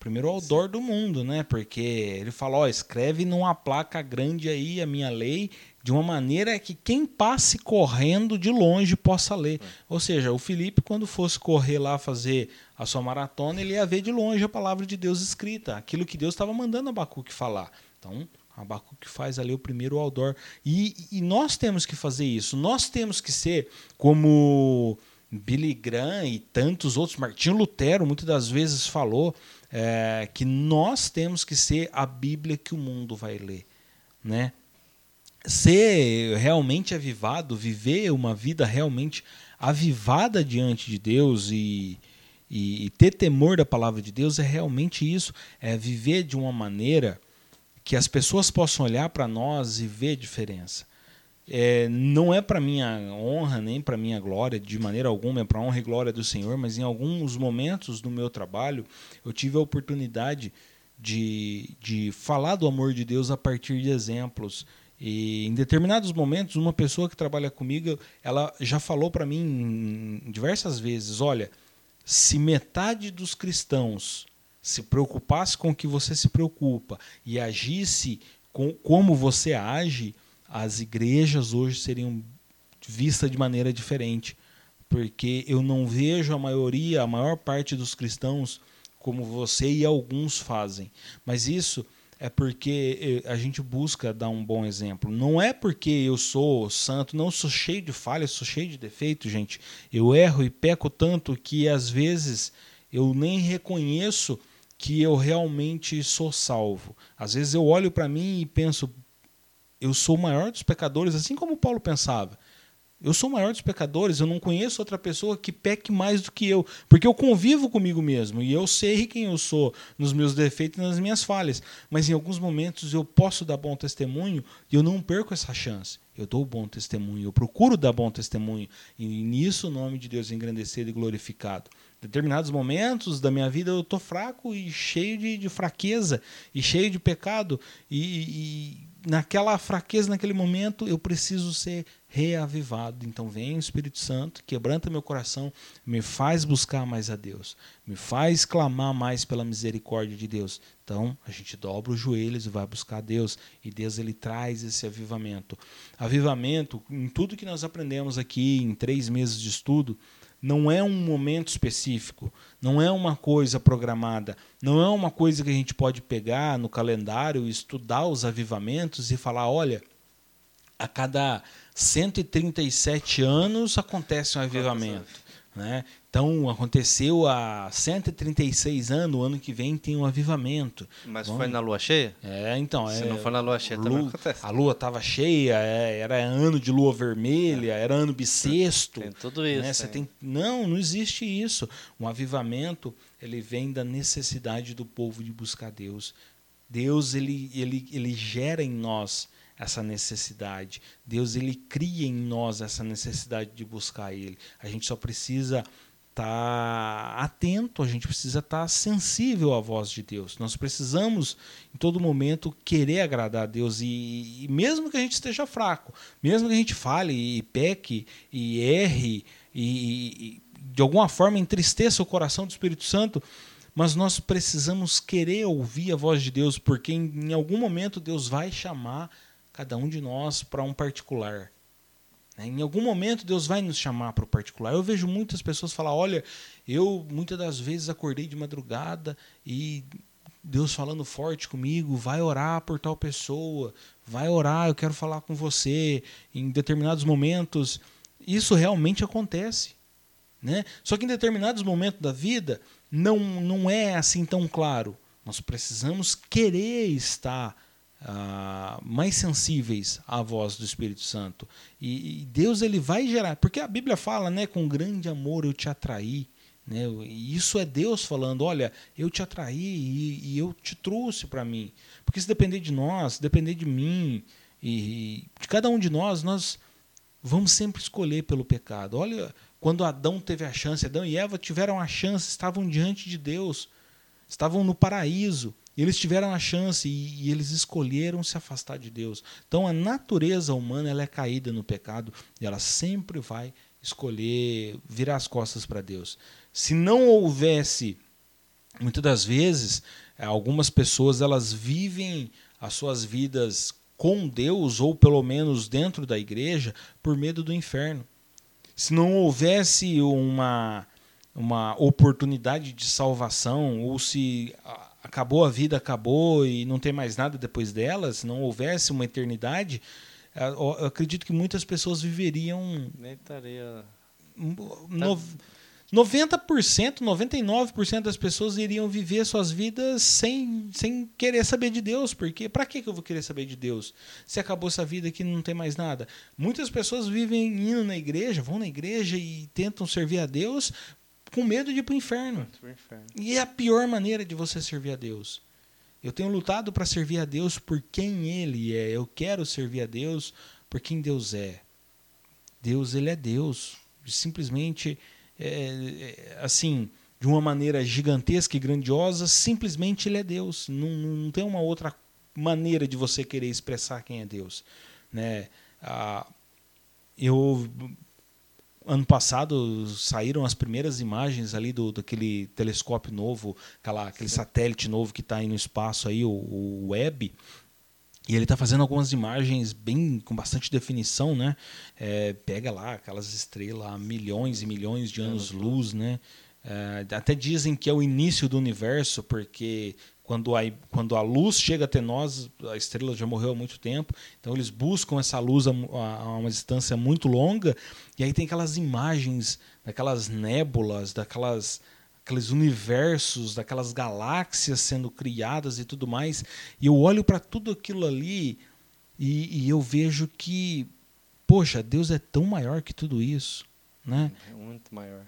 primeiro outdoor do mundo, né? Porque ele fala, ó, escreve numa placa grande aí a minha lei de uma maneira que quem passe correndo de longe possa ler. Ou seja, o Felipe, quando fosse correr lá fazer a sua maratona, ele ia ver de longe a palavra de Deus escrita, aquilo que Deus estava mandando Abacuque falar. Então, Abacuque faz ali o primeiro outdoor. E, e nós temos que fazer isso. Nós temos que ser como Billy Graham e tantos outros. Martinho Lutero muitas das vezes falou é, que nós temos que ser a Bíblia que o mundo vai ler. Né? Ser realmente avivado, viver uma vida realmente avivada diante de Deus e, e, e, ter temor da palavra de Deus é realmente isso, é viver de uma maneira que as pessoas possam olhar para nós e ver a diferença. É, não é para minha honra nem para minha glória, de maneira alguma, é para honra e glória do Senhor, mas em alguns momentos do meu trabalho eu tive a oportunidade de, de falar do amor de Deus a partir de exemplos e em determinados momentos, uma pessoa que trabalha comigo, ela já falou para mim diversas vezes: olha, se metade dos cristãos se preocupasse com o que você se preocupa e agisse com, como você age, as igrejas hoje seriam vistas de maneira diferente. Porque eu não vejo a maioria, a maior parte dos cristãos como você e alguns fazem. Mas isso é porque a gente busca dar um bom exemplo. Não é porque eu sou santo, não sou cheio de falhas, sou cheio de defeitos, gente. Eu erro e peco tanto que às vezes eu nem reconheço que eu realmente sou salvo. Às vezes eu olho para mim e penso, eu sou o maior dos pecadores, assim como Paulo pensava. Eu sou o maior dos pecadores, eu não conheço outra pessoa que peque mais do que eu, porque eu convivo comigo mesmo e eu sei quem eu sou nos meus defeitos e nas minhas falhas. Mas em alguns momentos eu posso dar bom testemunho e eu não perco essa chance. Eu dou bom testemunho, eu procuro dar bom testemunho e nisso o nome de Deus é engrandecido e glorificado. Em determinados momentos da minha vida eu estou fraco e cheio de, de, fraqueza e cheio de pecado e, e naquela fraqueza, naquele momento, eu preciso ser reavivado. Então vem o Espírito Santo, quebranta meu coração, me faz buscar mais a Deus, me faz clamar mais pela misericórdia de Deus. Então a gente dobra os joelhos e vai buscar a Deus, e Deus ele traz esse avivamento. Avivamento, em tudo que nós aprendemos aqui em três meses de estudo, não é um momento específico, não é uma coisa programada, não é uma coisa que a gente pode pegar no calendário, estudar os avivamentos e falar: olha, a cada 137 anos acontece um avivamento. Né? Então, aconteceu há 136 anos, o ano que vem tem um avivamento. Mas foi na lua cheia? É, então. Se é, não for na lua cheia, lua, também acontece. A lua estava cheia, é, era ano de lua vermelha, é. era ano bissexto. Tem tudo isso. Né? Você tem, não, não existe isso. Um avivamento, ele vem da necessidade do povo de buscar Deus. Deus, ele, ele, ele gera em nós essa necessidade. Deus ele cria em nós essa necessidade de buscar ele. A gente só precisa estar tá atento, a gente precisa estar tá sensível à voz de Deus. Nós precisamos, em todo momento, querer agradar a Deus. E, e, mesmo que a gente esteja fraco, mesmo que a gente fale e peque e erre e, e de alguma forma entristeça o coração do Espírito Santo, mas nós precisamos querer ouvir a voz de Deus, porque em, em algum momento Deus vai chamar cada um de nós para um particular. Né? Em algum momento Deus vai nos chamar para o particular. Eu vejo muitas pessoas falar: olha, eu muitas das vezes acordei de madrugada e Deus falando forte comigo, vai orar por tal pessoa, vai orar, eu quero falar com você em determinados momentos. Isso realmente acontece. Né? Só que em determinados momentos da vida não, não é assim tão claro. Nós precisamos querer estar ah, mais sensíveis à voz do Espírito Santo. E, e, Deus ele vai gerar, porque a Bíblia fala, né, com grande amor eu te atraí. Né? E isso é Deus falando, olha, eu te atraí e, e eu te trouxe para mim. Porque se depender de nós, depender de mim e de cada um de nós, nós vamos sempre escolher pelo pecado. Olha, quando Adão teve a chance, Adão e Eva tiveram a chance, estavam diante de Deus, estavam no paraíso. Eles tiveram a chance e, e, eles escolheram se afastar de Deus. Então a natureza humana ela é caída no pecado e ela sempre vai escolher virar as costas para Deus. Se não houvesse, muitas das vezes, eh, algumas pessoas elas vivem as suas vidas com Deus ou pelo menos dentro da igreja por medo do inferno. Se não houvesse uma uma oportunidade de salvação ou se acabou a vida, acabou e não tem mais nada depois dela, se não houvesse uma eternidade, eu acredito que muitas pessoas viveriam. Nem estaria. No, 90%, 99% das pessoas iriam viver suas vidas sem, sem querer saber de Deus. Porque para que eu vou querer saber de Deus? Se acabou essa vida aqui não tem mais nada. Muitas pessoas vivem indo na igreja, vão na igreja e tentam servir a Deus com medo de ir para o inferno. E é a pior maneira de você servir a Deus. Eu tenho lutado para servir a Deus por quem Ele é. Eu quero servir a Deus por quem Deus é. Deus, Ele é Deus. Simplesmente, é, é, assim, de uma maneira gigantesca e grandiosa, simplesmente Ele é Deus. Não, não tem uma outra maneira de você querer expressar quem é Deus. Né? Ah, eu ano passado saíram as primeiras imagens ali do daquele telescópio novo, aquela, aquele Sim. satélite novo que está aí no espaço aí, o, o Web. E ele está fazendo algumas imagens bem com bastante definição, né? É, pega lá aquelas estrelas, milhões e milhões de anos-luz, né? É, até dizem que é o início do universo, porque quando a, quando a luz chega até nós, a estrela já morreu há muito tempo, então eles buscam essa luz a, a uma distância muito longa, e aí tem aquelas imagens daquelas nébulas, daquelas aqueles universos, daquelas galáxias sendo criadas e tudo mais, e eu olho para tudo aquilo ali e, e eu vejo que, poxa, Deus é tão maior que tudo isso, né? É muito maior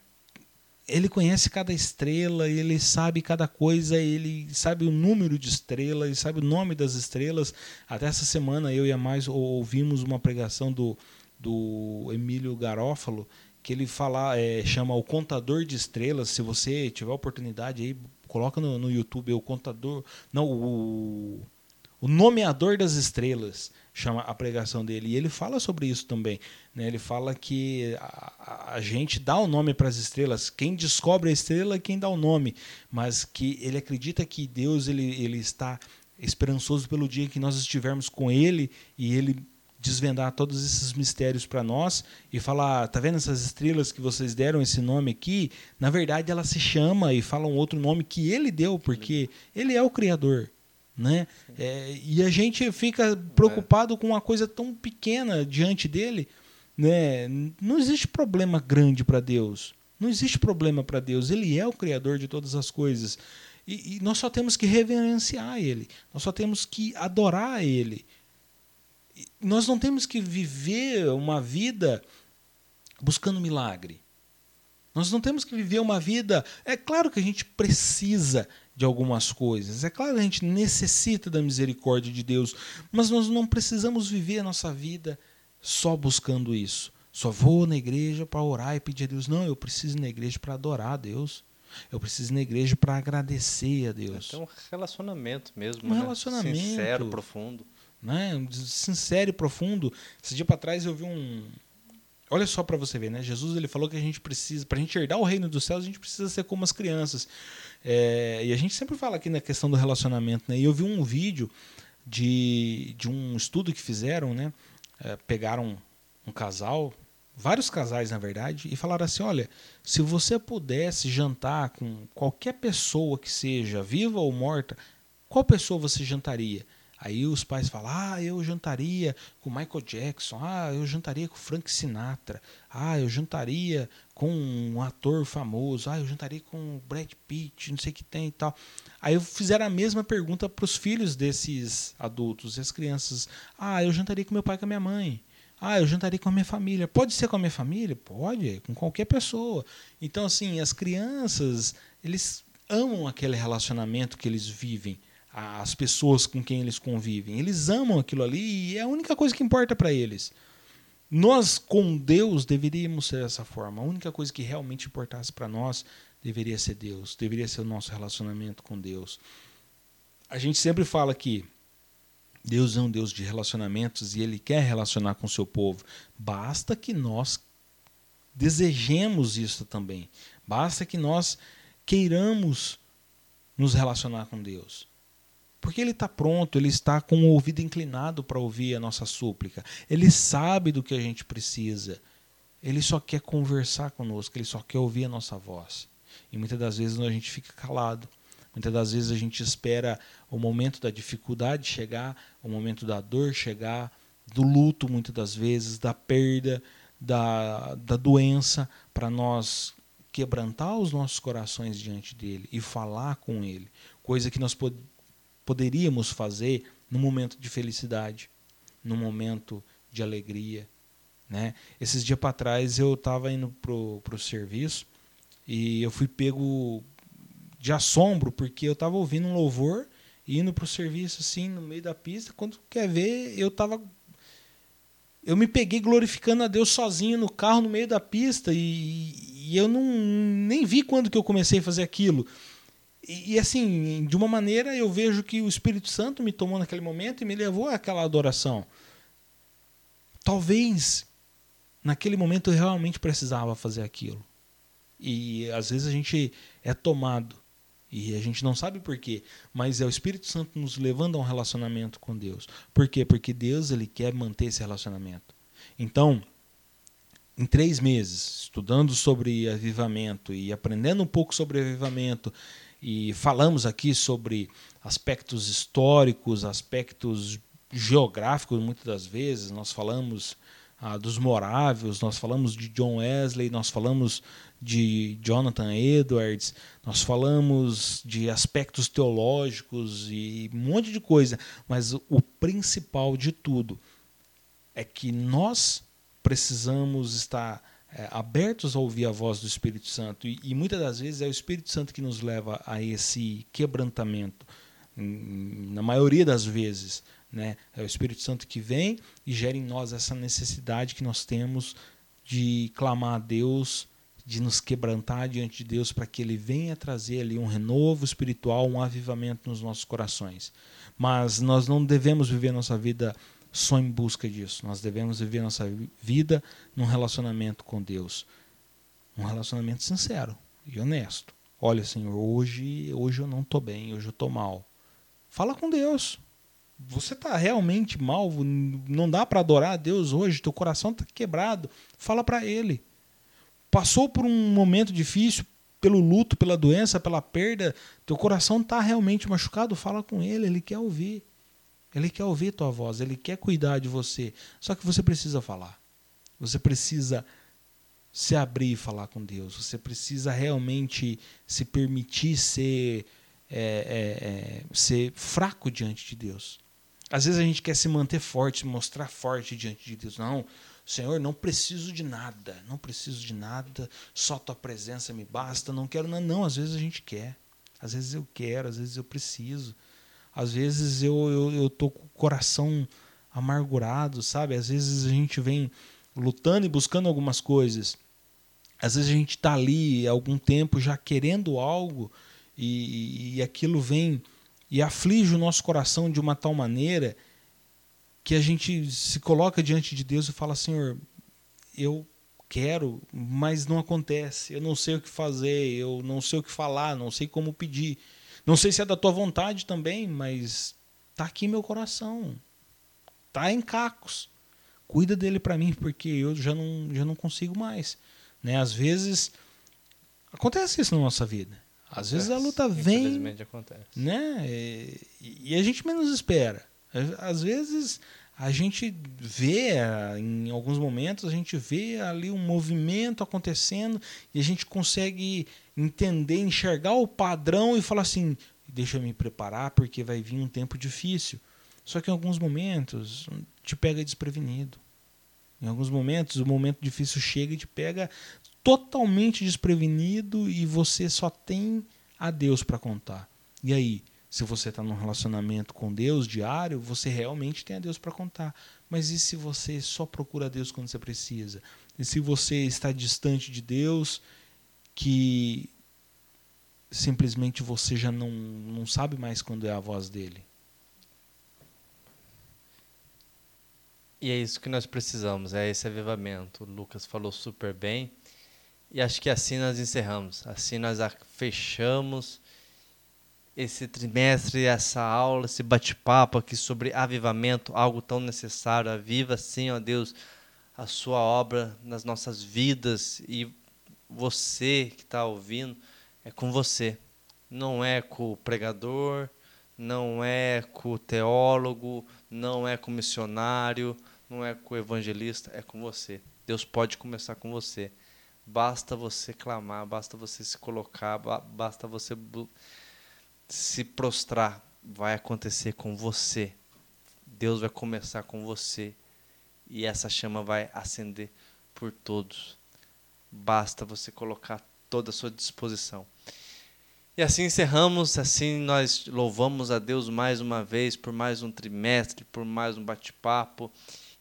ele conhece cada estrela, ele sabe cada coisa, ele sabe o número de estrelas, ele sabe o nome das estrelas. Até essa semana eu e a mais ouvimos uma pregação do, do Emílio Garófalo, que ele fala, é, chama o contador de estrelas. Se você tiver oportunidade aí, coloca no, no YouTube o contador, não o, o nomeador das estrelas chama a pregação dele. E ele fala sobre isso também. Né? Ele fala que a, a gente dá o nome para as estrelas, quem descobre a estrela é quem dá o nome, mas que ele acredita que Deus ele, ele está esperançoso pelo dia que nós estivermos com Ele e Ele desvendar todos esses mistérios para nós e falar, tá vendo essas estrelas que vocês deram esse nome aqui? Na verdade, ela se chama e fala um outro nome que ele deu, porque ele é o criador, né? É, e a gente fica preocupado com uma coisa tão pequena diante dele, né? Não existe problema grande para Deus. Não existe problema para Deus. Ele é o criador de todas as coisas. E, e, nós só temos que reverenciar Ele. Nós só temos que adorar Ele nós não temos que viver uma vida buscando milagre. Nós não temos que viver uma vida. É claro que a gente precisa de algumas coisas, é claro que a gente necessita da misericórdia de Deus, mas nós não precisamos viver a nossa vida só buscando isso. Só vou na igreja para orar e pedir a Deus. Não, eu preciso ir na igreja para adorar a Deus. Eu preciso ir na igreja para agradecer a Deus. É um relacionamento mesmo. Um né? relacionamento. Sincero, profundo né? sincero e profundo. Esse dia para trás eu vi um. Olha só para você ver, né? Jesus ele falou que a gente precisa, para a gente herdar o reino dos céus, a gente precisa ser como as crianças. É, e a gente sempre fala aqui na questão do relacionamento, né? E eu vi um vídeo de, de um estudo que fizeram, né? É, pegaram um casal, vários casais na verdade, e falaram assim: olha, se você pudesse jantar com qualquer pessoa que seja, viva ou morta, qual pessoa você jantaria? Aí os pais falam: ah, eu jantaria com Michael Jackson, ah, eu jantaria com Frank Sinatra, ah, eu jantaria com um ator famoso, ah, eu jantaria com Brad Pitt, não sei o que tem e tal. Aí fizeram a mesma pergunta para os filhos desses adultos e as crianças: ah, eu jantaria com meu pai e com a minha mãe. Ah, eu jantaria com a minha família. Pode ser com a minha família? Pode, com qualquer pessoa. Então, assim, as crianças, eles amam aquele relacionamento que eles vivem as pessoas com quem eles convivem. Eles amam aquilo ali e é a única coisa que importa para eles. Nós, com Deus, deveríamos ser dessa forma. A única coisa que realmente importasse para nós deveria ser Deus, deveria ser o nosso relacionamento com Deus. A gente sempre fala que Deus é um Deus de relacionamentos e Ele quer relacionar com o seu povo. Basta que nós desejemos isso também. Basta que nós queiramos nos relacionar com Deus. Porque ele está pronto, ele está com o ouvido inclinado para ouvir a nossa súplica. Ele sabe do que a gente precisa. Ele só quer conversar conosco, ele só quer ouvir a nossa voz. E muitas das vezes a gente fica calado. Muitas das vezes a gente espera o momento da dificuldade chegar, o momento da dor chegar, do luto, muitas das vezes, da perda, da, da doença, para nós quebrantar os nossos corações diante dele e falar com ele. Coisa que nós podemos poderíamos fazer no momento de felicidade, no momento de alegria. Né? Esses dias para trás eu estava indo pro, pro serviço e eu fui pego de assombro porque eu estava ouvindo um louvor e indo pro serviço assim no meio da pista. Quando quer ver, eu estava eu me peguei glorificando a Deus sozinho no carro no meio da pista e, e eu não nem vi quando que eu comecei a fazer aquilo. E, e, assim, de uma maneira eu vejo que o Espírito Santo me tomou naquele momento e me levou àquela adoração. Talvez naquele momento eu realmente precisava fazer aquilo. E às vezes a gente é tomado e a gente não sabe por quê, mas é o Espírito Santo nos levando a um relacionamento com Deus. Por quê? Porque Deus ele quer manter esse relacionamento. Então, em três meses, estudando sobre avivamento e aprendendo um pouco sobre avivamento e falamos aqui sobre aspectos históricos, aspectos geográficos, muitas das vezes. Nós falamos ah, dos morávios, nós falamos de John Wesley, nós falamos de Jonathan Edwards, nós falamos de aspectos teológicos e um monte de coisa. Mas o principal de tudo é que nós precisamos estar é, abertos a ouvir a voz do Espírito Santo. E, e, muitas das vezes é o Espírito Santo que nos leva a esse quebrantamento. Na maioria das vezes, né? é o Espírito Santo que vem e gera em nós essa necessidade que nós temos de clamar a Deus, de nos quebrantar diante de Deus para que Ele venha trazer ali um renovo espiritual, um avivamento nos nossos corações. Mas nós não devemos viver nossa vida só em busca disso. Nós devemos viver nossa vida num relacionamento com Deus. Um relacionamento sincero e honesto. Olha, Senhor, hoje, hoje eu não estou bem, hoje eu estou mal. Fala com Deus. Você está realmente mal, não dá para adorar a Deus hoje, teu coração está quebrado. Fala para Ele. Passou por um momento difícil, pelo luto, pela doença, pela perda, teu coração está realmente machucado, fala com Ele, Ele quer ouvir. Ele quer ouvir tua voz, Ele quer cuidar de você. Só que você precisa falar. Você precisa se abrir e falar com Deus. Você precisa realmente se permitir ser, é, é, é, ser fraco diante de Deus. Às vezes a gente quer se manter forte, se mostrar forte diante de Deus. Não, Senhor, não preciso de nada, não preciso de nada, só tua presença me basta, não quero nada. Não, às vezes a gente quer, às vezes eu quero, às vezes eu preciso. Às vezes eu, eu, eu tô com o coração amargurado, sabe? Às vezes a gente vem lutando e buscando algumas coisas. Às vezes a gente está ali há algum tempo já querendo algo e, e aquilo vem e aflige o nosso coração de uma tal maneira que a gente se coloca diante de Deus e fala: Senhor, eu quero, mas não acontece. Eu não sei o que fazer, eu não sei o que falar, não sei como pedir. Não sei se é da tua vontade também, mas tá aqui meu coração. Tá em cacos. Cuida dele para mim, porque eu já não, já não consigo mais. Né? Às vezes acontece isso na nossa vida. Às vezes a luta vem. Infelizmente acontece. Né? E a gente menos espera. Às vezes a gente vê, em alguns momentos, a gente vê ali um movimento acontecendo e a gente consegue entender, enxergar o padrão e falar assim: deixa eu me preparar porque vai vir um tempo difícil. Só que em alguns momentos te pega desprevenido. Em alguns momentos o momento difícil chega e te pega totalmente desprevenido e você só tem a Deus para contar. E aí, se você está num relacionamento com Deus diário, você realmente tem a Deus para contar. Mas e se você só procura Deus quando você precisa? E se você está distante de Deus, que simplesmente você já não, não sabe mais quando é a voz dele? E é isso que nós precisamos, é esse avivamento. O Lucas falou super bem. E acho que assim nós encerramos. Assim nós fechamos esse trimestre, essa aula, esse bate-papo aqui sobre avivamento, algo tão necessário. Aviva, sim, ó Deus, a sua obra nas nossas vidas e você que está ouvindo, é com você. Não é com o pregador, não é com o teólogo, não é com o missionário, não é com o evangelista, é com você. Deus pode começar com você. Basta você clamar, basta você se colocar, basta você se prostrar. Vai acontecer com você. Deus vai começar com você. E essa chama vai acender por todos. Basta você colocar toda a sua disposição. E assim encerramos, assim nós louvamos a Deus mais uma vez por mais um trimestre, por mais um bate-papo.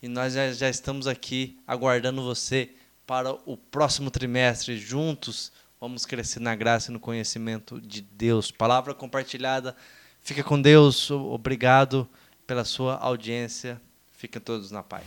E nós já, já estamos aqui aguardando você para o próximo trimestre. Juntos vamos crescer na graça e no conhecimento de Deus. Palavra compartilhada. Fica com Deus. Obrigado pela sua audiência. Fiquem todos na paz.